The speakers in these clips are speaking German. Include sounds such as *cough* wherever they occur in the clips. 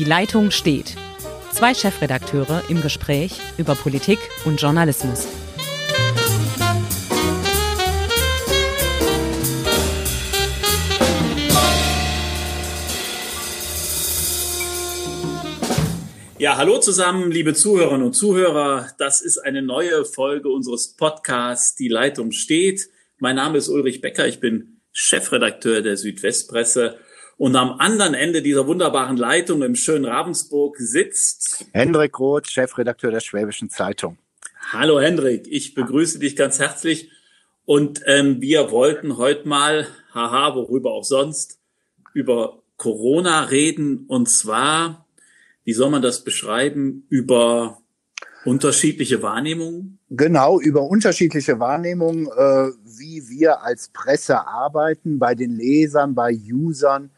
Die Leitung steht. Zwei Chefredakteure im Gespräch über Politik und Journalismus. Ja, hallo zusammen, liebe Zuhörerinnen und Zuhörer. Das ist eine neue Folge unseres Podcasts Die Leitung steht. Mein Name ist Ulrich Becker. Ich bin Chefredakteur der Südwestpresse. Und am anderen Ende dieser wunderbaren Leitung im schönen Ravensburg sitzt Hendrik Roth, Chefredakteur der Schwäbischen Zeitung. Hallo Hendrik, ich begrüße dich ganz herzlich. Und ähm, wir wollten heute mal, haha, worüber auch sonst, über Corona reden. Und zwar wie soll man das beschreiben, über unterschiedliche Wahrnehmungen? Genau, über unterschiedliche Wahrnehmungen, äh, wie wir als Presse arbeiten, bei den Lesern, bei Usern.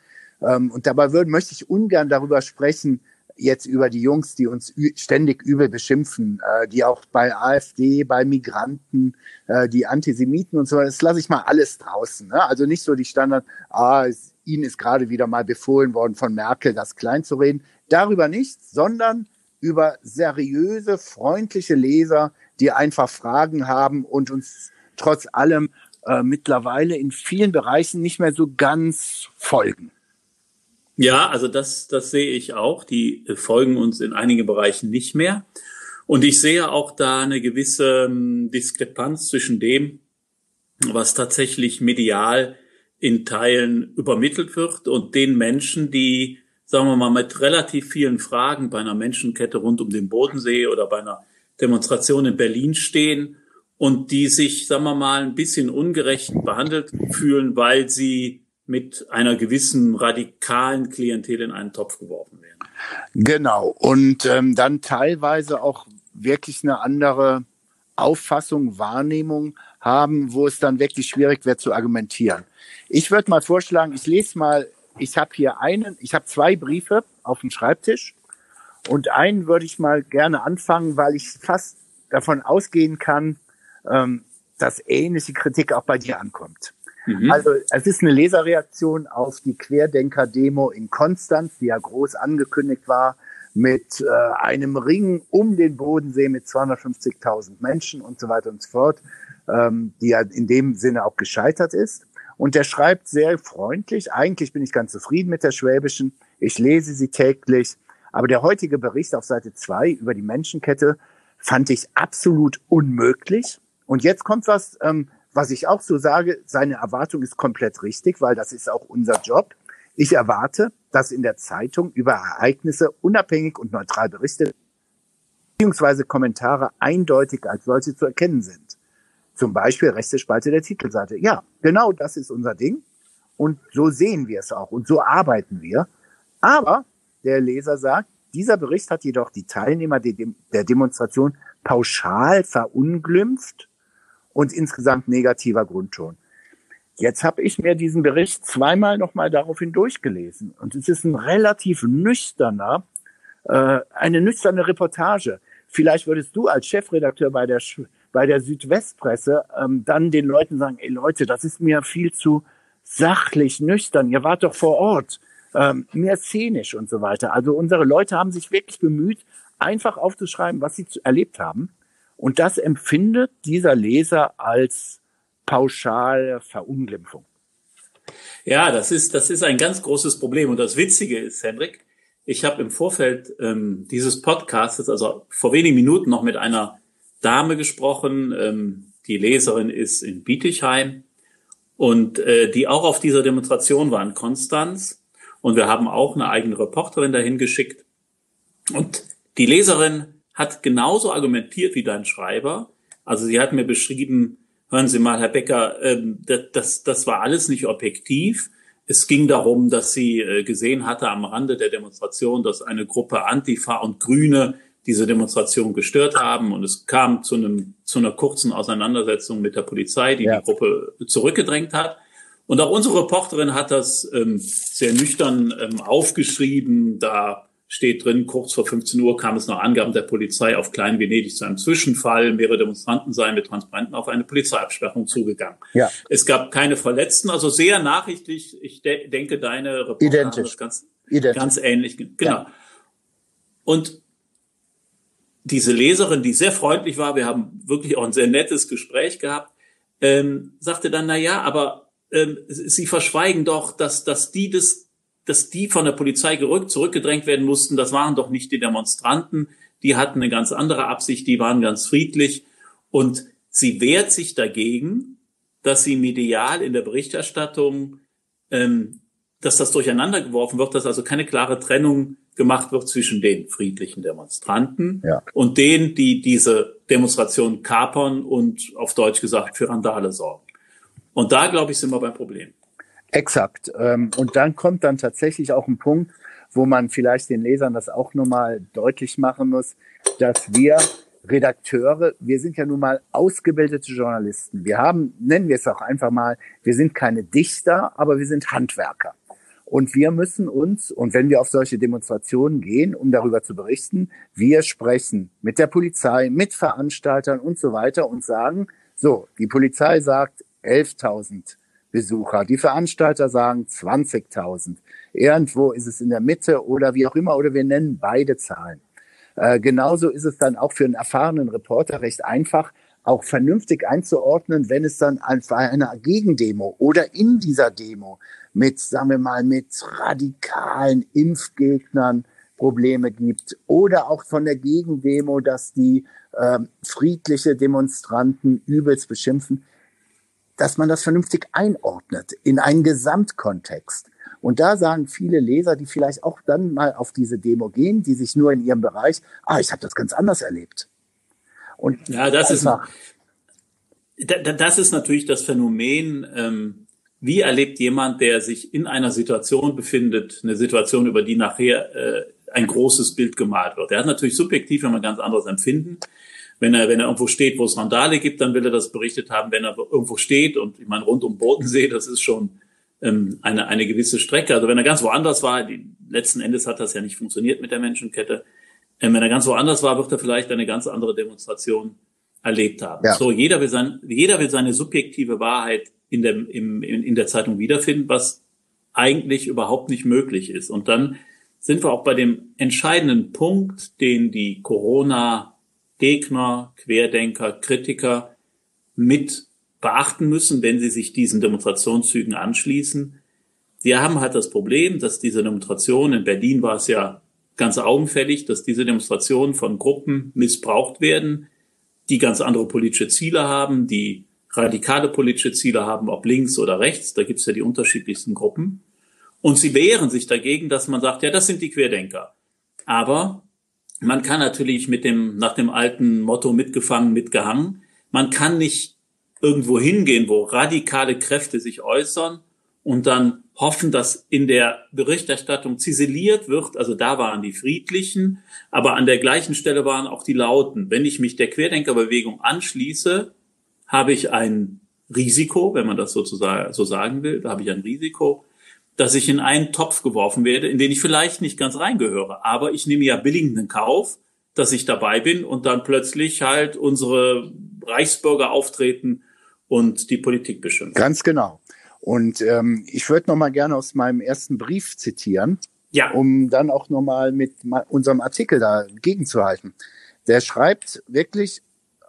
Ähm, und dabei würden, möchte ich ungern darüber sprechen, jetzt über die Jungs, die uns ständig übel beschimpfen, äh, die auch bei AfD, bei Migranten, äh, die Antisemiten und so weiter, das lasse ich mal alles draußen. Ne? Also nicht so die Standard, ah, es, Ihnen ist gerade wieder mal befohlen worden von Merkel, das klein zu reden. Darüber nicht, sondern über seriöse, freundliche Leser, die einfach Fragen haben und uns trotz allem äh, mittlerweile in vielen Bereichen nicht mehr so ganz folgen. Ja, also das, das sehe ich auch. Die folgen uns in einigen Bereichen nicht mehr. Und ich sehe auch da eine gewisse ähm, Diskrepanz zwischen dem, was tatsächlich medial in Teilen übermittelt wird und den Menschen, die sagen wir mal, mit relativ vielen Fragen bei einer Menschenkette rund um den Bodensee oder bei einer Demonstration in Berlin stehen und die sich, sagen wir mal, ein bisschen ungerecht behandelt fühlen, weil sie mit einer gewissen radikalen Klientel in einen Topf geworfen werden. Genau. Und ähm, dann teilweise auch wirklich eine andere Auffassung, Wahrnehmung haben, wo es dann wirklich schwierig wird zu argumentieren. Ich würde mal vorschlagen, ich lese mal ich habe hier einen, ich habe zwei Briefe auf dem Schreibtisch und einen würde ich mal gerne anfangen, weil ich fast davon ausgehen kann, ähm, dass ähnliche Kritik auch bei dir ankommt. Mhm. Also es ist eine Leserreaktion auf die Querdenker-Demo in Konstanz, die ja groß angekündigt war, mit äh, einem Ring um den Bodensee mit 250.000 Menschen und so weiter und so fort, ähm, die ja in dem Sinne auch gescheitert ist. Und der schreibt sehr freundlich. Eigentlich bin ich ganz zufrieden mit der Schwäbischen. Ich lese sie täglich. Aber der heutige Bericht auf Seite 2 über die Menschenkette fand ich absolut unmöglich. Und jetzt kommt was, ähm, was ich auch so sage, seine Erwartung ist komplett richtig, weil das ist auch unser Job. Ich erwarte, dass in der Zeitung über Ereignisse unabhängig und neutral berichtet, beziehungsweise Kommentare eindeutig als solche zu erkennen sind. Zum Beispiel rechte Spalte der Titelseite. Ja, genau das ist unser Ding. Und so sehen wir es auch und so arbeiten wir. Aber der Leser sagt, dieser Bericht hat jedoch die Teilnehmer der Demonstration pauschal verunglimpft und insgesamt negativer Grundton. Jetzt habe ich mir diesen Bericht zweimal nochmal daraufhin durchgelesen und es ist ein relativ nüchterner, äh, eine nüchterne Reportage. Vielleicht würdest du als Chefredakteur bei der bei der Südwestpresse ähm, dann den Leuten sagen, ey Leute, das ist mir viel zu sachlich, nüchtern, ihr wart doch vor Ort, ähm, mehr szenisch und so weiter. Also unsere Leute haben sich wirklich bemüht, einfach aufzuschreiben, was sie erlebt haben. Und das empfindet dieser Leser als pauschale Verunglimpfung. Ja, das ist, das ist ein ganz großes Problem. Und das Witzige ist, Hendrik, ich habe im Vorfeld ähm, dieses Podcasts, also vor wenigen Minuten noch mit einer Dame gesprochen. Ähm, die Leserin ist in Bietigheim und äh, die auch auf dieser Demonstration war in Konstanz. Und wir haben auch eine eigene Reporterin dahin geschickt. Und die Leserin hat genauso argumentiert wie dein Schreiber. Also sie hat mir beschrieben, hören Sie mal, Herr Becker, ähm, das, das war alles nicht objektiv. Es ging darum, dass sie äh, gesehen hatte am Rande der Demonstration, dass eine Gruppe Antifa und Grüne diese Demonstration gestört haben und es kam zu einem zu einer kurzen Auseinandersetzung mit der Polizei, die ja. die Gruppe zurückgedrängt hat. Und auch unsere Reporterin hat das ähm, sehr nüchtern ähm, aufgeschrieben. Da steht drin, kurz vor 15 Uhr kam es nach Angaben der Polizei auf Klein-Venedig zu einem Zwischenfall. Mehrere Demonstranten seien mit Transparenten auf eine Polizeiabsperrung zugegangen. Ja. Es gab keine Verletzten, also sehr nachrichtlich. Ich de denke, deine Reporterin Identisch. ganz, Identisch. ganz ähnlich. Genau. Ja. Und diese Leserin, die sehr freundlich war, wir haben wirklich auch ein sehr nettes Gespräch gehabt, ähm, sagte dann, na ja, aber ähm, sie verschweigen doch, dass, dass die das, dass die von der Polizei gerückt, zurückgedrängt werden mussten. Das waren doch nicht die Demonstranten. Die hatten eine ganz andere Absicht. Die waren ganz friedlich. Und sie wehrt sich dagegen, dass sie medial in der Berichterstattung, ähm, dass das durcheinander geworfen wird, dass also keine klare Trennung gemacht wird zwischen den friedlichen Demonstranten ja. und denen, die diese Demonstration kapern und auf Deutsch gesagt für Randale sorgen. Und da, glaube ich, sind wir beim Problem. Exakt. Ähm, und dann kommt dann tatsächlich auch ein Punkt, wo man vielleicht den Lesern das auch nochmal deutlich machen muss, dass wir Redakteure, wir sind ja nun mal ausgebildete Journalisten. Wir haben, nennen wir es auch einfach mal, wir sind keine Dichter, aber wir sind Handwerker. Und wir müssen uns, und wenn wir auf solche Demonstrationen gehen, um darüber zu berichten, wir sprechen mit der Polizei, mit Veranstaltern und so weiter und sagen, so, die Polizei sagt 11.000 Besucher, die Veranstalter sagen 20.000. Irgendwo ist es in der Mitte oder wie auch immer, oder wir nennen beide Zahlen. Äh, genauso ist es dann auch für einen erfahrenen Reporter recht einfach, auch vernünftig einzuordnen, wenn es dann einfach einer Gegendemo oder in dieser Demo mit, sagen wir mal, mit radikalen Impfgegnern Probleme gibt oder auch von der Gegendemo, dass die äh, friedliche Demonstranten übelst beschimpfen, dass man das vernünftig einordnet in einen Gesamtkontext. Und da sagen viele Leser, die vielleicht auch dann mal auf diese Demo gehen, die sich nur in ihrem Bereich, ah, ich habe das ganz anders erlebt. Und ja, das ist das ist natürlich das Phänomen. Ähm, wie erlebt jemand, der sich in einer Situation befindet, eine Situation, über die nachher äh, ein großes Bild gemalt wird? Er hat natürlich subjektiv immer ein ganz anderes Empfinden. Wenn er, wenn er irgendwo steht, wo es Randale gibt, dann will er das berichtet haben. Wenn er irgendwo steht und ich meine, rund um Bodensee, das ist schon ähm, eine, eine gewisse Strecke. Also wenn er ganz woanders war, die, letzten Endes hat das ja nicht funktioniert mit der Menschenkette. Ähm, wenn er ganz woanders war, wird er vielleicht eine ganz andere Demonstration erlebt haben. Ja. So, jeder will, sein, jeder will seine subjektive Wahrheit in der, im, in, in der Zeitung wiederfinden, was eigentlich überhaupt nicht möglich ist. Und dann sind wir auch bei dem entscheidenden Punkt, den die Corona-Gegner, Querdenker, Kritiker mit beachten müssen, wenn sie sich diesen Demonstrationszügen anschließen. Wir haben halt das Problem, dass diese Demonstration, in Berlin war es ja ganz augenfällig, dass diese Demonstrationen von Gruppen missbraucht werden, die ganz andere politische Ziele haben, die radikale politische Ziele haben, ob links oder rechts. Da gibt es ja die unterschiedlichsten Gruppen. Und sie wehren sich dagegen, dass man sagt, ja, das sind die Querdenker. Aber man kann natürlich mit dem, nach dem alten Motto mitgefangen, mitgehangen, man kann nicht irgendwo hingehen, wo radikale Kräfte sich äußern und dann hoffen, dass in der Berichterstattung ziseliert wird. Also da waren die Friedlichen, aber an der gleichen Stelle waren auch die Lauten. Wenn ich mich der Querdenkerbewegung anschließe, habe ich ein Risiko, wenn man das sozusagen so sagen will, da habe ich ein Risiko, dass ich in einen Topf geworfen werde, in den ich vielleicht nicht ganz reingehöre. Aber ich nehme ja billigenden Kauf, dass ich dabei bin und dann plötzlich halt unsere Reichsbürger auftreten und die Politik beschimpfen. Ganz genau. Und ähm, ich würde noch mal gerne aus meinem ersten Brief zitieren, ja. um dann auch noch mal mit unserem Artikel da gegenzuhalten. Der schreibt wirklich,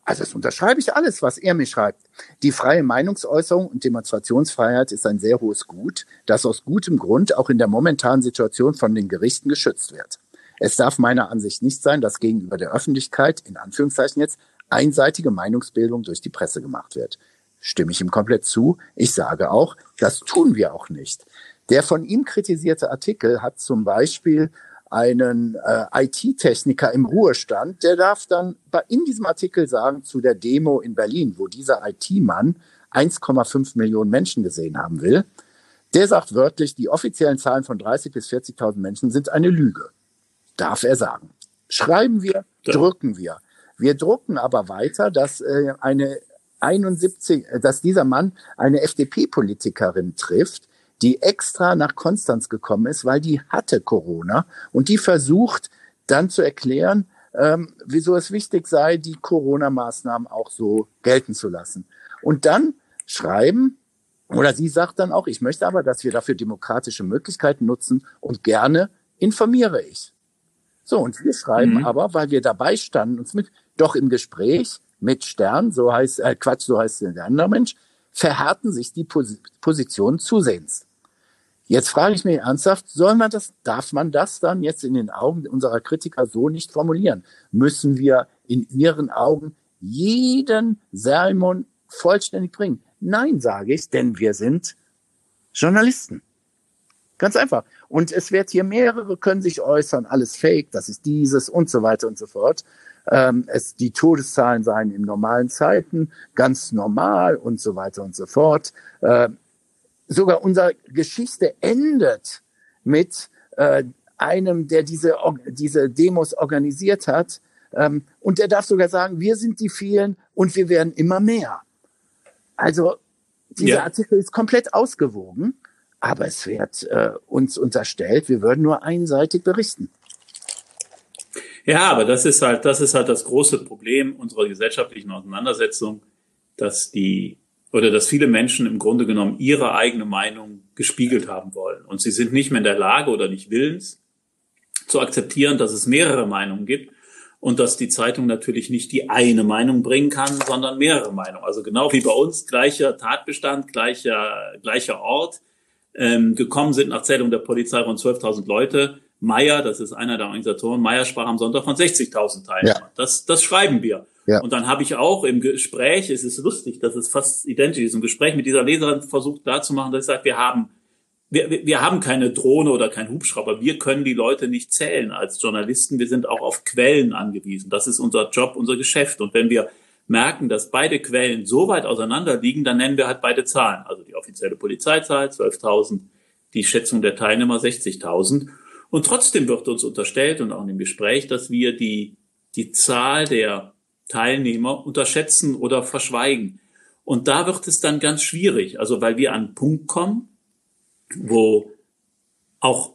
also das unterschreibe ich alles, was er mir schreibt. Die freie Meinungsäußerung und Demonstrationsfreiheit ist ein sehr hohes Gut, das aus gutem Grund auch in der momentanen Situation von den Gerichten geschützt wird. Es darf meiner Ansicht nicht sein, dass gegenüber der Öffentlichkeit, in Anführungszeichen jetzt, einseitige Meinungsbildung durch die Presse gemacht wird stimme ich ihm komplett zu. Ich sage auch, das tun wir auch nicht. Der von ihm kritisierte Artikel hat zum Beispiel einen äh, IT-Techniker im Ruhestand, der darf dann in diesem Artikel sagen zu der Demo in Berlin, wo dieser IT-Mann 1,5 Millionen Menschen gesehen haben will. Der sagt wörtlich, die offiziellen Zahlen von 30 bis 40.000 Menschen sind eine Lüge. Darf er sagen. Schreiben wir, ja. drücken wir. Wir drucken aber weiter, dass äh, eine 71, äh, dass dieser Mann eine FDP-Politikerin trifft, die extra nach Konstanz gekommen ist, weil die hatte Corona und die versucht dann zu erklären, ähm, wieso es wichtig sei, die Corona-Maßnahmen auch so gelten zu lassen. Und dann schreiben, oder sie sagt dann auch, ich möchte aber, dass wir dafür demokratische Möglichkeiten nutzen und gerne informiere ich. So, und wir schreiben mhm. aber, weil wir dabei standen, uns mit, doch im Gespräch mit Stern, so heißt, äh, Quatsch, so heißt der andere Mensch, verhärten sich die Pos Positionen zusehends. Jetzt frage ich mich ernsthaft, soll man das, darf man das dann jetzt in den Augen unserer Kritiker so nicht formulieren? Müssen wir in ihren Augen jeden Sermon vollständig bringen? Nein, sage ich, denn wir sind Journalisten. Ganz einfach. Und es wird hier mehrere können sich äußern, alles fake, das ist dieses und so weiter und so fort. Ähm, es, die Todeszahlen seien in normalen Zeiten ganz normal und so weiter und so fort. Äh, sogar unsere Geschichte endet mit äh, einem, der diese, diese Demos organisiert hat. Ähm, und der darf sogar sagen, wir sind die vielen und wir werden immer mehr. Also dieser ja. Artikel ist komplett ausgewogen, aber es wird äh, uns unterstellt, wir würden nur einseitig berichten. Ja, aber das ist halt, das ist halt das große Problem unserer gesellschaftlichen Auseinandersetzung, dass die oder dass viele Menschen im Grunde genommen ihre eigene Meinung gespiegelt haben wollen. Und sie sind nicht mehr in der Lage oder nicht willens zu akzeptieren, dass es mehrere Meinungen gibt und dass die Zeitung natürlich nicht die eine Meinung bringen kann, sondern mehrere Meinungen. Also genau wie bei uns, gleicher Tatbestand, gleicher, gleicher Ort. Ähm, gekommen sind nach Zählung der Polizei rund 12.000 Leute. Meier, das ist einer der Organisatoren, Meier sprach am Sonntag von 60.000 Teilnehmern. Ja. Das, das schreiben wir. Ja. Und dann habe ich auch im Gespräch, es ist lustig, dass es fast identisch ist, im Gespräch mit dieser Leserin versucht klarzumachen, dass ich sage, wir haben, wir, wir haben keine Drohne oder kein Hubschrauber. Wir können die Leute nicht zählen als Journalisten. Wir sind auch auf Quellen angewiesen. Das ist unser Job, unser Geschäft. Und wenn wir merken, dass beide Quellen so weit auseinander liegen, dann nennen wir halt beide Zahlen. Also die offizielle Polizeizahl 12.000, die Schätzung der Teilnehmer 60.000. Und trotzdem wird uns unterstellt und auch in dem Gespräch, dass wir die, die Zahl der Teilnehmer unterschätzen oder verschweigen. Und da wird es dann ganz schwierig, also weil wir an einen Punkt kommen, wo auch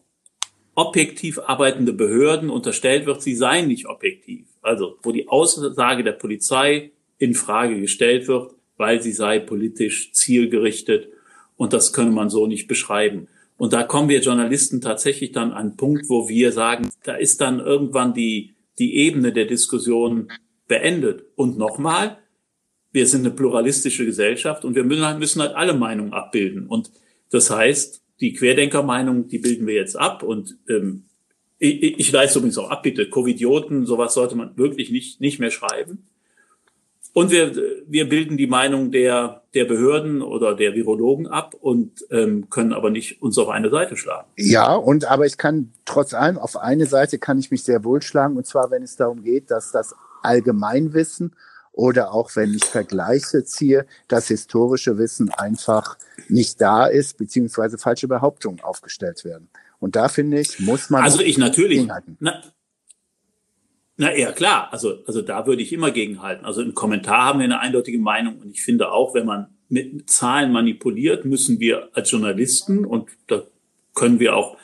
objektiv arbeitende Behörden unterstellt wird, sie seien nicht objektiv. Also wo die Aussage der Polizei in Frage gestellt wird, weil sie sei politisch zielgerichtet und das könne man so nicht beschreiben. Und da kommen wir Journalisten tatsächlich dann an einen Punkt, wo wir sagen, da ist dann irgendwann die, die Ebene der Diskussion beendet. Und nochmal, wir sind eine pluralistische Gesellschaft und wir müssen halt, müssen halt alle Meinungen abbilden. Und das heißt, die Querdenkermeinung, die bilden wir jetzt ab. Und ähm, ich, ich leiste übrigens auch ab, bitte, Covidioten, sowas sollte man wirklich nicht, nicht mehr schreiben. Und wir, wir bilden die Meinung der, der Behörden oder der Virologen ab und ähm, können aber nicht uns auf eine Seite schlagen. Ja, und aber ich kann trotz allem auf eine Seite kann ich mich sehr wohl schlagen, und zwar wenn es darum geht, dass das Allgemeinwissen oder auch wenn ich Vergleiche ziehe, das historische Wissen einfach nicht da ist, beziehungsweise falsche Behauptungen aufgestellt werden. Und da finde ich, muss man. Also ich natürlich. Na, na ja, klar. Also, also da würde ich immer gegenhalten. Also im Kommentar haben wir eine eindeutige Meinung. Und ich finde auch, wenn man mit Zahlen manipuliert, müssen wir als Journalisten, und da können wir auch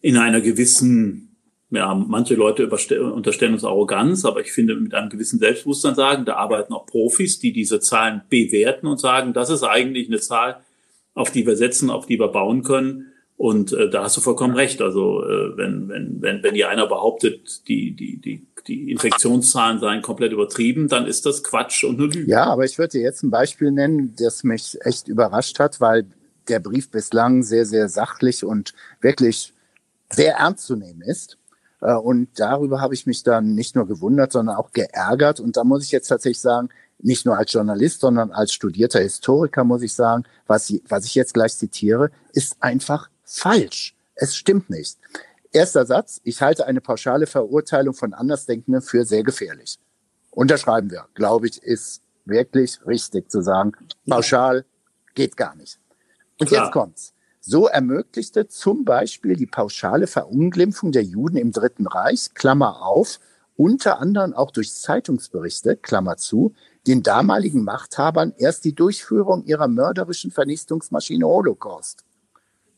in einer gewissen ja, manche Leute unterstellen uns Arroganz, aber ich finde, mit einem gewissen Selbstbewusstsein sagen, da arbeiten auch Profis, die diese Zahlen bewerten und sagen, das ist eigentlich eine Zahl, auf die wir setzen, auf die wir bauen können. Und äh, da hast du vollkommen recht. Also äh, wenn, wenn, wenn, wenn hier einer behauptet, die, die, die, die Infektionszahlen seien komplett übertrieben, dann ist das Quatsch und eine Lüge. Ja, aber ich würde dir jetzt ein Beispiel nennen, das mich echt überrascht hat, weil der Brief bislang sehr, sehr sachlich und wirklich sehr ernst zu nehmen ist. Äh, und darüber habe ich mich dann nicht nur gewundert, sondern auch geärgert. Und da muss ich jetzt tatsächlich sagen, nicht nur als Journalist, sondern als studierter Historiker muss ich sagen, was, was ich jetzt gleich zitiere, ist einfach falsch. Es stimmt nicht. Erster Satz, ich halte eine pauschale Verurteilung von Andersdenkenden für sehr gefährlich. Unterschreiben wir, glaube ich, ist wirklich richtig zu sagen. Pauschal geht gar nicht. Und Klar. jetzt kommt's. So ermöglichte zum Beispiel die pauschale Verunglimpfung der Juden im Dritten Reich, Klammer auf, unter anderem auch durch Zeitungsberichte, Klammer zu, den damaligen Machthabern erst die Durchführung ihrer mörderischen Vernichtungsmaschine Holocaust.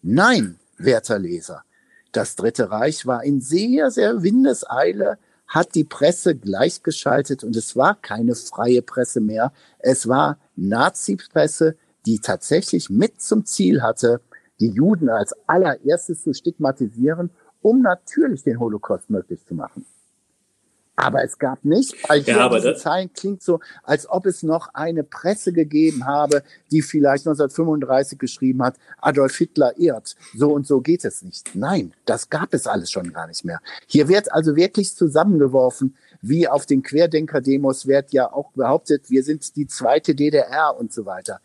Nein, werter Leser, das Dritte Reich war in sehr, sehr Windeseile, hat die Presse gleichgeschaltet und es war keine freie Presse mehr. Es war Nazi-Presse, die tatsächlich mit zum Ziel hatte, die Juden als allererstes zu stigmatisieren um natürlich den Holocaust möglich zu machen. Aber es gab nicht, weil hier ja, diese Zeilen klingt so, als ob es noch eine Presse gegeben habe, die vielleicht 1935 geschrieben hat, Adolf Hitler irrt. So und so geht es nicht. Nein, das gab es alles schon gar nicht mehr. Hier wird also wirklich zusammengeworfen, wie auf den Querdenker-Demos wird ja auch behauptet, wir sind die zweite DDR und so weiter.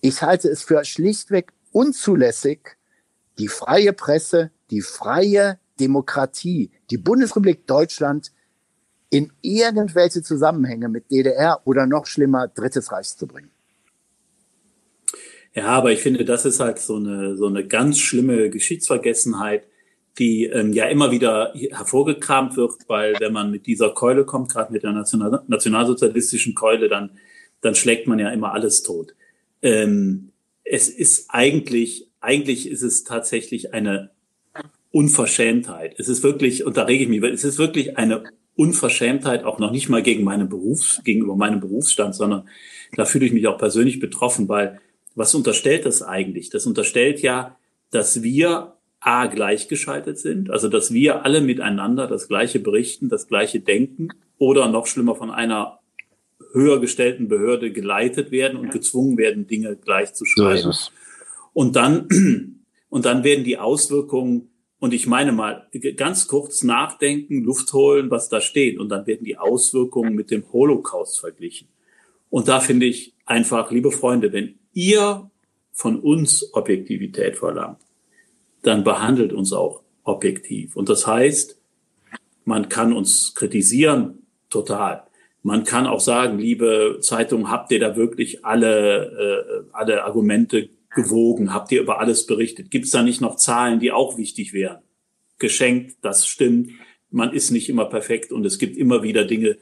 Ich halte es für schlichtweg unzulässig, die freie Presse, die freie Demokratie, die Bundesrepublik Deutschland in irgendwelche Zusammenhänge mit DDR oder noch schlimmer Drittes Reich zu bringen. Ja, aber ich finde, das ist halt so eine, so eine ganz schlimme Geschichtsvergessenheit, die ähm, ja immer wieder hervorgekramt wird, weil wenn man mit dieser Keule kommt, gerade mit der National nationalsozialistischen Keule, dann, dann schlägt man ja immer alles tot. Ähm, es ist eigentlich, eigentlich ist es tatsächlich eine Unverschämtheit. Es ist wirklich, und da rege ich mich, es ist wirklich eine Unverschämtheit auch noch nicht mal gegen meinen Berufs, gegenüber meinem Berufsstand, sondern da fühle ich mich auch persönlich betroffen, weil was unterstellt das eigentlich? Das unterstellt ja, dass wir A gleichgeschaltet sind, also dass wir alle miteinander das gleiche berichten, das gleiche denken oder noch schlimmer von einer höher gestellten Behörde geleitet werden und gezwungen werden, Dinge gleich zu schreiben. So und dann, *clears throat* und dann werden die Auswirkungen und ich meine mal, ganz kurz nachdenken, Luft holen, was da steht. Und dann werden die Auswirkungen mit dem Holocaust verglichen. Und da finde ich einfach, liebe Freunde, wenn ihr von uns Objektivität verlangt, dann behandelt uns auch objektiv. Und das heißt, man kann uns kritisieren, total. Man kann auch sagen, liebe Zeitung, habt ihr da wirklich alle, äh, alle Argumente gewogen? Habt ihr über alles berichtet? Gibt es da nicht noch Zahlen, die auch wichtig wären? Geschenkt, das stimmt. Man ist nicht immer perfekt und es gibt immer wieder Dinge,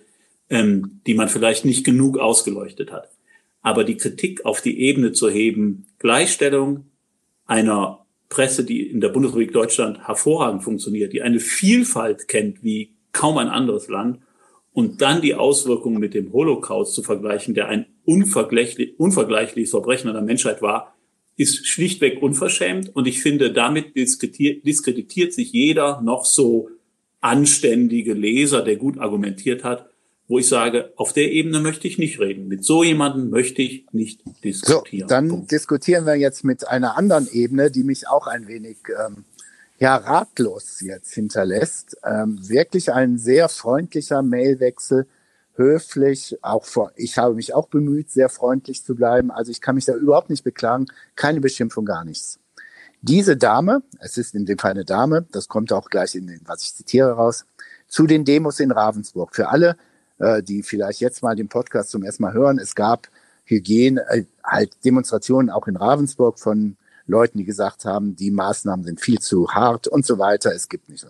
ähm, die man vielleicht nicht genug ausgeleuchtet hat. Aber die Kritik auf die Ebene zu heben, Gleichstellung einer Presse, die in der Bundesrepublik Deutschland hervorragend funktioniert, die eine Vielfalt kennt wie kaum ein anderes Land, und dann die Auswirkungen mit dem Holocaust zu vergleichen, der ein unvergleichlich, unvergleichliches Verbrechen an der Menschheit war, ist schlichtweg unverschämt und ich finde, damit diskreditiert, diskreditiert sich jeder noch so anständige Leser, der gut argumentiert hat, wo ich sage, auf der Ebene möchte ich nicht reden. Mit so jemandem möchte ich nicht diskutieren. So, dann Punkt. diskutieren wir jetzt mit einer anderen Ebene, die mich auch ein wenig ähm, ja ratlos jetzt hinterlässt. Ähm, wirklich ein sehr freundlicher Mailwechsel höflich, auch vor, ich habe mich auch bemüht, sehr freundlich zu bleiben. Also ich kann mich da überhaupt nicht beklagen. Keine Beschimpfung, gar nichts. Diese Dame, es ist in dem Fall eine Dame, das kommt auch gleich in den, was ich zitiere raus, zu den Demos in Ravensburg. Für alle, äh, die vielleicht jetzt mal den Podcast zum ersten Mal hören, es gab Hygiene, äh, halt Demonstrationen auch in Ravensburg von Leuten, die gesagt haben, die Maßnahmen sind viel zu hart und so weiter. Es gibt nicht so.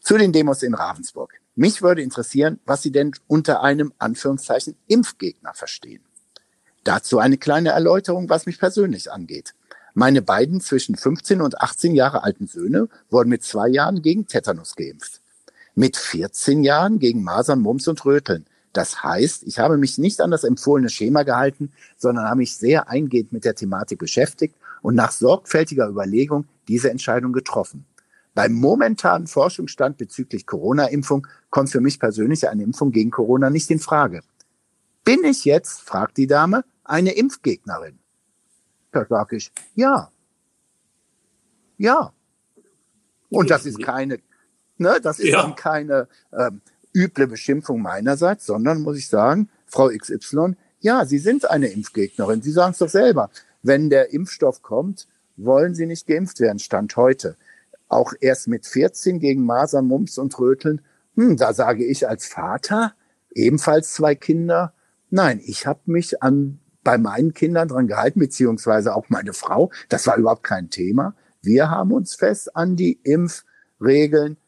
Zu den Demos in Ravensburg. Mich würde interessieren, was Sie denn unter einem Anführungszeichen Impfgegner verstehen. Dazu eine kleine Erläuterung, was mich persönlich angeht. Meine beiden zwischen 15 und 18 Jahre alten Söhne wurden mit zwei Jahren gegen Tetanus geimpft. Mit 14 Jahren gegen Masern, Mumps und Röteln. Das heißt, ich habe mich nicht an das empfohlene Schema gehalten, sondern habe mich sehr eingehend mit der Thematik beschäftigt und nach sorgfältiger Überlegung diese Entscheidung getroffen. Beim momentanen Forschungsstand bezüglich Corona-Impfung kommt für mich persönlich eine Impfung gegen Corona nicht in Frage. Bin ich jetzt, fragt die Dame, eine Impfgegnerin? Da sage ich, ja. Ja. Und das ist keine, ne, das ist ja. dann keine ähm, üble Beschimpfung meinerseits, sondern muss ich sagen, Frau XY, ja, Sie sind eine Impfgegnerin. Sie sagen es doch selber. Wenn der Impfstoff kommt, wollen Sie nicht geimpft werden, Stand heute auch erst mit 14 gegen Masern, Mumps und Röteln. Hm, da sage ich als Vater, ebenfalls zwei Kinder, nein, ich habe mich an bei meinen Kindern dran gehalten, beziehungsweise auch meine Frau. Das war überhaupt kein Thema. Wir haben uns fest an die Impfregeln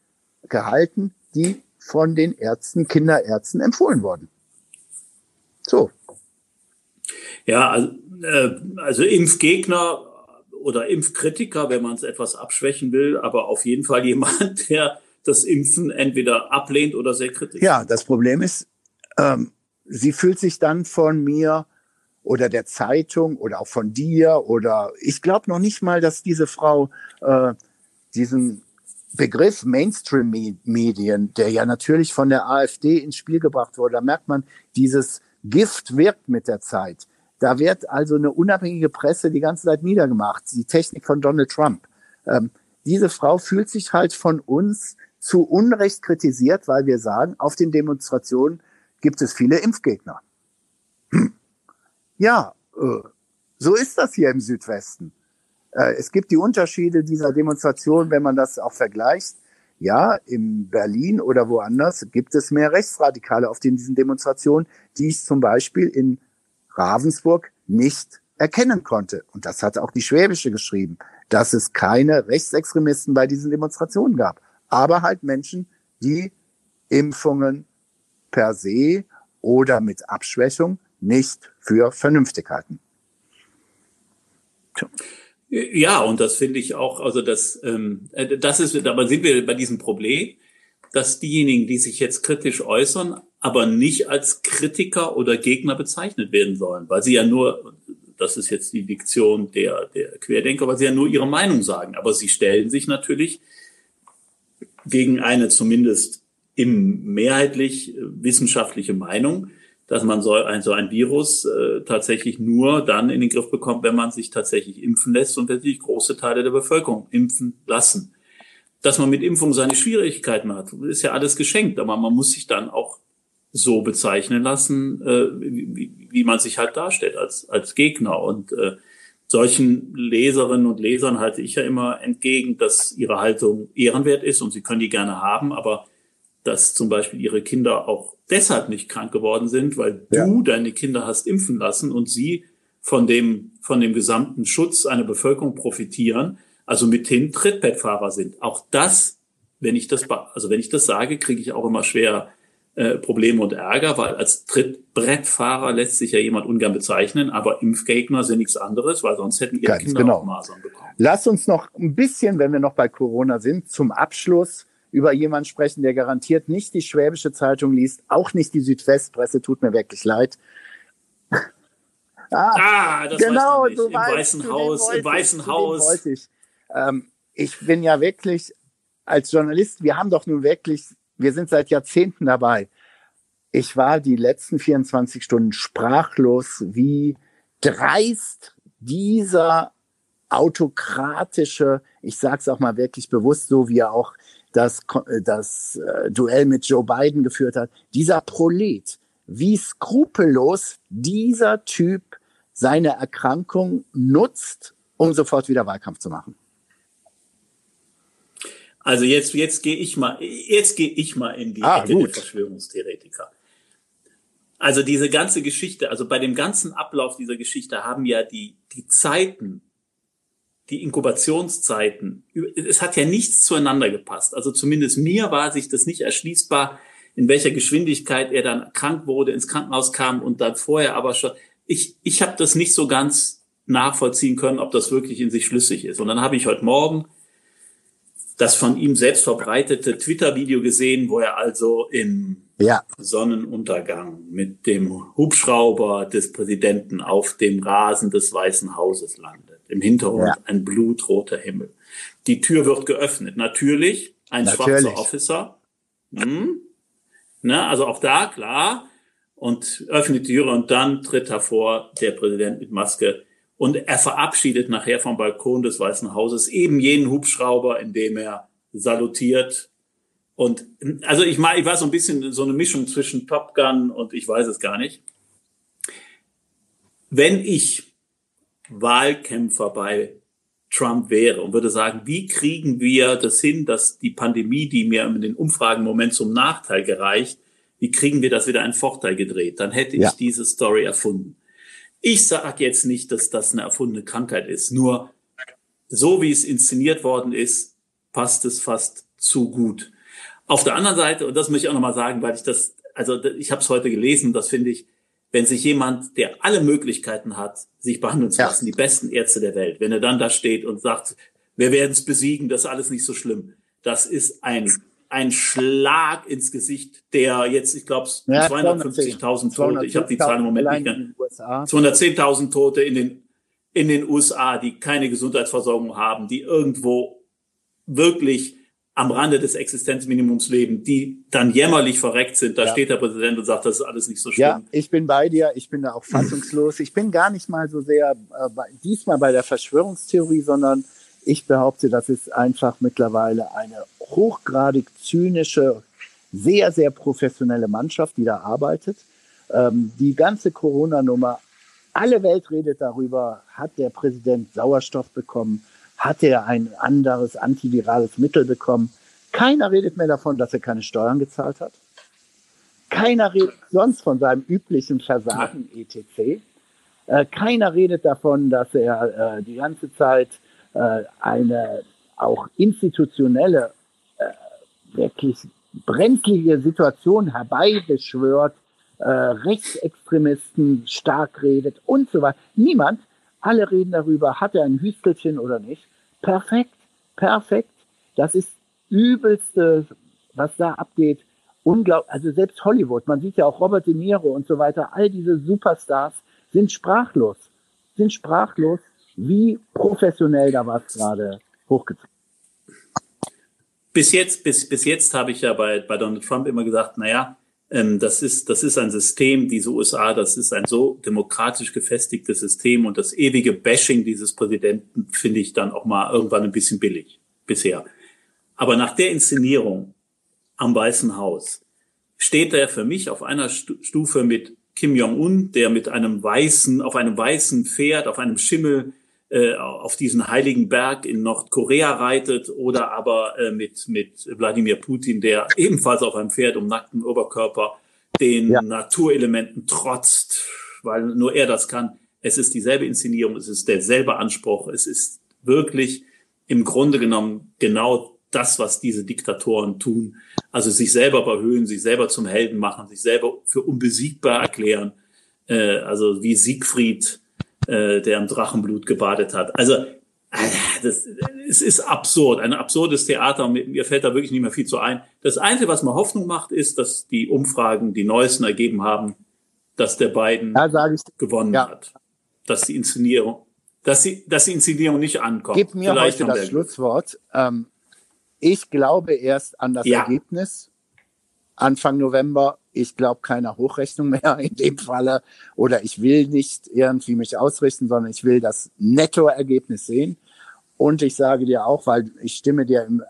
gehalten, die von den Ärzten, Kinderärzten empfohlen wurden. So. Ja, also, äh, also Impfgegner oder Impfkritiker, wenn man es etwas abschwächen will, aber auf jeden Fall *laughs* jemand, der das Impfen entweder ablehnt oder sehr kritisch. Ja, das Problem ist, ähm, sie fühlt sich dann von mir oder der Zeitung oder auch von dir oder ich glaube noch nicht mal, dass diese Frau äh, diesen Begriff Mainstream-Medien, der ja natürlich von der AfD ins Spiel gebracht wurde, da merkt man, dieses Gift wirkt mit der Zeit. Da wird also eine unabhängige Presse die ganze Zeit niedergemacht. Die Technik von Donald Trump. Ähm, diese Frau fühlt sich halt von uns zu Unrecht kritisiert, weil wir sagen, auf den Demonstrationen gibt es viele Impfgegner. Hm. Ja, äh, so ist das hier im Südwesten. Äh, es gibt die Unterschiede dieser Demonstration, wenn man das auch vergleicht. Ja, in Berlin oder woanders gibt es mehr Rechtsradikale auf diesen Demonstrationen, die ich zum Beispiel in Ravensburg nicht erkennen konnte. Und das hat auch die Schwäbische geschrieben, dass es keine Rechtsextremisten bei diesen Demonstrationen gab. Aber halt Menschen, die Impfungen per se oder mit Abschwächung nicht für vernünftig halten. Ja, und das finde ich auch, also das, ähm, äh, das ist, aber sind wir bei diesem Problem, dass diejenigen, die sich jetzt kritisch äußern, aber nicht als Kritiker oder Gegner bezeichnet werden sollen, weil sie ja nur, das ist jetzt die Diktion der, der Querdenker, weil sie ja nur ihre Meinung sagen. Aber sie stellen sich natürlich gegen eine zumindest im mehrheitlich wissenschaftliche Meinung, dass man so ein, so ein Virus äh, tatsächlich nur dann in den Griff bekommt, wenn man sich tatsächlich impfen lässt und sich große Teile der Bevölkerung impfen lassen. Dass man mit Impfung seine Schwierigkeiten hat, ist ja alles geschenkt, aber man muss sich dann auch so bezeichnen lassen, äh, wie, wie man sich halt darstellt als, als Gegner. Und äh, solchen Leserinnen und Lesern halte ich ja immer entgegen, dass ihre Haltung ehrenwert ist und sie können die gerne haben, aber dass zum Beispiel ihre Kinder auch deshalb nicht krank geworden sind, weil ja. du deine Kinder hast impfen lassen und sie von dem, von dem gesamten Schutz einer Bevölkerung profitieren, also mithin Trittbettfahrer sind. Auch das, wenn ich das, also wenn ich das sage, kriege ich auch immer schwer äh, Probleme und Ärger, weil als Trittbrettfahrer lässt sich ja jemand ungern bezeichnen, aber Impfgegner sind nichts anderes, weil sonst hätten ihre Ganz Kinder genau. auch Masern bekommen. Lass uns noch ein bisschen, wenn wir noch bei Corona sind, zum Abschluss über jemanden sprechen, der garantiert nicht die Schwäbische Zeitung liest, auch nicht die Südwestpresse, tut mir wirklich leid. ah, ah, das genau, weiß du Im weißt, Weißen Haus, im Weißen Haus. Ich. Ähm, ich bin ja wirklich als Journalist, wir haben doch nun wirklich, wir sind seit Jahrzehnten dabei. Ich war die letzten 24 Stunden sprachlos, wie dreist dieser autokratische, ich sage es auch mal wirklich bewusst, so wie er auch das, äh, das äh, Duell mit Joe Biden geführt hat, dieser Prolet, wie skrupellos dieser Typ seine Erkrankung nutzt, um sofort wieder Wahlkampf zu machen. Also jetzt, jetzt gehe ich mal, jetzt gehe ich mal in die ah, Verschwörungstheoretiker. Also diese ganze Geschichte, also bei dem ganzen Ablauf dieser Geschichte haben ja die, die Zeiten die Inkubationszeiten, es hat ja nichts zueinander gepasst. Also zumindest mir war sich das nicht erschließbar, in welcher Geschwindigkeit er dann krank wurde, ins Krankenhaus kam und dann vorher aber schon. Ich, ich habe das nicht so ganz nachvollziehen können, ob das wirklich in sich schlüssig ist. Und dann habe ich heute Morgen das von ihm selbst verbreitete Twitter-Video gesehen, wo er also im ja. Sonnenuntergang mit dem Hubschrauber des Präsidenten auf dem Rasen des Weißen Hauses landet. Im Hintergrund ja. ein blutroter Himmel. Die Tür wird geöffnet. Natürlich ein Natürlich. schwarzer Officer. Hm. Ne, also auch da, klar. Und öffnet die Tür und dann tritt hervor der Präsident mit Maske. Und er verabschiedet nachher vom Balkon des Weißen Hauses eben jenen Hubschrauber, indem er salutiert. Und also ich, mal, ich war so ein bisschen so eine Mischung zwischen Top Gun und ich weiß es gar nicht. Wenn ich Wahlkämpfer bei Trump wäre und würde sagen, wie kriegen wir das hin, dass die Pandemie, die mir in den Umfragen im Moment zum Nachteil gereicht, wie kriegen wir das wieder einen Vorteil gedreht? Dann hätte ja. ich diese Story erfunden. Ich sage jetzt nicht, dass das eine erfundene Krankheit ist, nur so wie es inszeniert worden ist, passt es fast zu gut. Auf der anderen Seite, und das möchte ich auch nochmal sagen, weil ich das, also ich habe es heute gelesen, das finde ich, wenn sich jemand, der alle Möglichkeiten hat, sich behandeln zu lassen, ja. die besten Ärzte der Welt, wenn er dann da steht und sagt, wir werden es besiegen, das ist alles nicht so schlimm. Das ist ein, ein Schlag ins Gesicht, der jetzt, ich glaube, ja, 250.000 Tote, ich habe die Zahl im Moment nicht mehr, 210.000 Tote in den, in den USA, die keine Gesundheitsversorgung haben, die irgendwo wirklich am Rande des Existenzminimums leben, die dann jämmerlich verreckt sind. Da Ja. steht der Präsident und sagt, das ist alles nicht so schlimm. Ja, ich bin bei dir. Ich bin da auch fassungslos. Ich bin gar nicht mal so sehr äh, diesmal bei der Verschwörungstheorie, sondern ich behaupte, das ist einfach mittlerweile eine hochgradig zynische, sehr, sehr professionelle Mannschaft, die da arbeitet. Ähm, die ganze Corona-Nummer, alle Welt redet darüber, hat der Präsident Sauerstoff bekommen, hat er ein anderes antivirales Mittel bekommen. Keiner redet mehr davon, dass er keine Steuern gezahlt hat. Keiner redet sonst von seinem üblichen Versagen etc. Äh, keiner redet davon, dass er äh, die ganze Zeit äh, eine auch institutionelle, äh, wirklich brenzlige Situation herbeibeschwört, äh, Rechtsextremisten stark redet und so weiter. Niemand. Alle reden darüber, hat er ein Hüstelchen oder nicht. Perfekt, perfekt. Das ist übelste, was da abgeht. Unglaublich, also selbst Hollywood, man sieht ja auch Robert De Niro und so weiter, all diese Superstars sind sprachlos, sind sprachlos, wie professionell da was gerade hochgezogen. Bis jetzt, bis, bis jetzt habe ich ja bei, bei Donald Trump immer gesagt, naja, ähm, das ist, das ist ein System, diese USA, das ist ein so demokratisch gefestigtes System und das ewige Bashing dieses Präsidenten finde ich dann auch mal irgendwann ein bisschen billig bisher. Aber nach der Inszenierung am Weißen Haus steht er für mich auf einer Stu- Stufe mit Kim Jong-un, der mit einem weißen, auf einem weißen Pferd, auf einem Schimmel äh, auf diesen heiligen Berg in Nordkorea reitet oder aber äh, mit, mit Wladimir Putin, der ebenfalls auf einem Pferd um nackten Oberkörper den Ja. Naturelementen trotzt, weil nur er das kann. Es ist dieselbe Inszenierung, es ist derselbe Anspruch, es ist wirklich im Grunde genommen genau das, was diese Diktatoren tun. Also sich selber überhöhen, sich selber zum Helden machen, sich selber für unbesiegbar erklären. Äh, also wie Siegfried, äh, der im Drachenblut gebadet hat. Also äh, das, es ist absurd, ein absurdes Theater. Mir fällt da wirklich nicht mehr viel zu ein. Das Einzige, was mir Hoffnung macht, ist, dass die Umfragen, die neuesten ergeben haben, dass der Biden sage ich, gewonnen Ja. hat. Dass die Inszenierung, dass die, dass die Inszenierung nicht ankommt. gib mir Vielleicht heute das. Schlusswort. Ähm, ich glaube erst an das Ja. Ergebnis Anfang November. Ich glaube keiner Hochrechnung mehr *laughs* in dem Falle. Oder ich will nicht irgendwie mich ausrichten, sondern ich will das Nettoergebnis sehen. Und ich sage dir auch, weil ich stimme dir in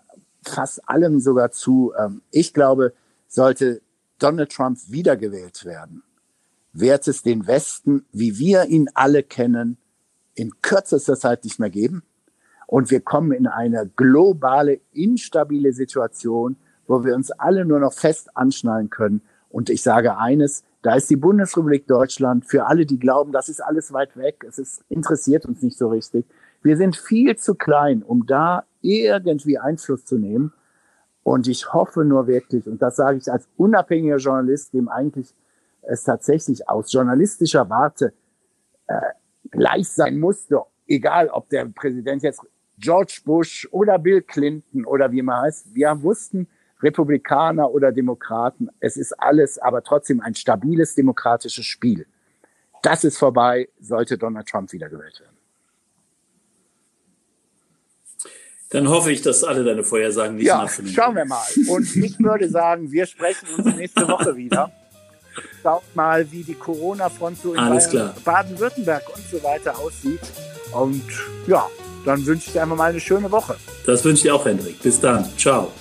fast allem sogar zu, ähm, ich glaube, sollte Donald Trump wiedergewählt werden, wird es den Westen, wie wir ihn alle kennen, in kürzester Zeit nicht mehr geben. Und wir kommen in eine globale, instabile Situation, wo wir uns alle nur noch fest anschnallen können. Und ich sage eines, da ist die Bundesrepublik Deutschland für alle, die glauben, das ist alles weit weg, es ist, interessiert uns nicht so richtig. Wir sind viel zu klein, um da irgendwie Einfluss zu nehmen. Und ich hoffe nur wirklich, und das sage ich als unabhängiger Journalist, dem eigentlich es tatsächlich aus journalistischer Warte äh, gleich sein musste, egal ob der Präsident jetzt George Bush oder Bill Clinton oder wie man heißt. Wir wussten, Republikaner oder Demokraten, es ist alles, aber trotzdem ein stabiles demokratisches Spiel. Das ist vorbei, sollte Donald Trump wiedergewählt werden. Dann hoffe ich, dass alle deine Vorhersagen nicht Ja, nachfinden. schauen wir mal. Und ich würde sagen, wir sprechen uns nächste Woche wieder. Schaut mal, wie die Corona-Front so in. Baden-Württemberg und so weiter aussieht. Und ja, dann wünsche ich dir einfach mal eine schöne Woche. Das wünsche ich dir auch, Hendrik. Bis dann. Ciao.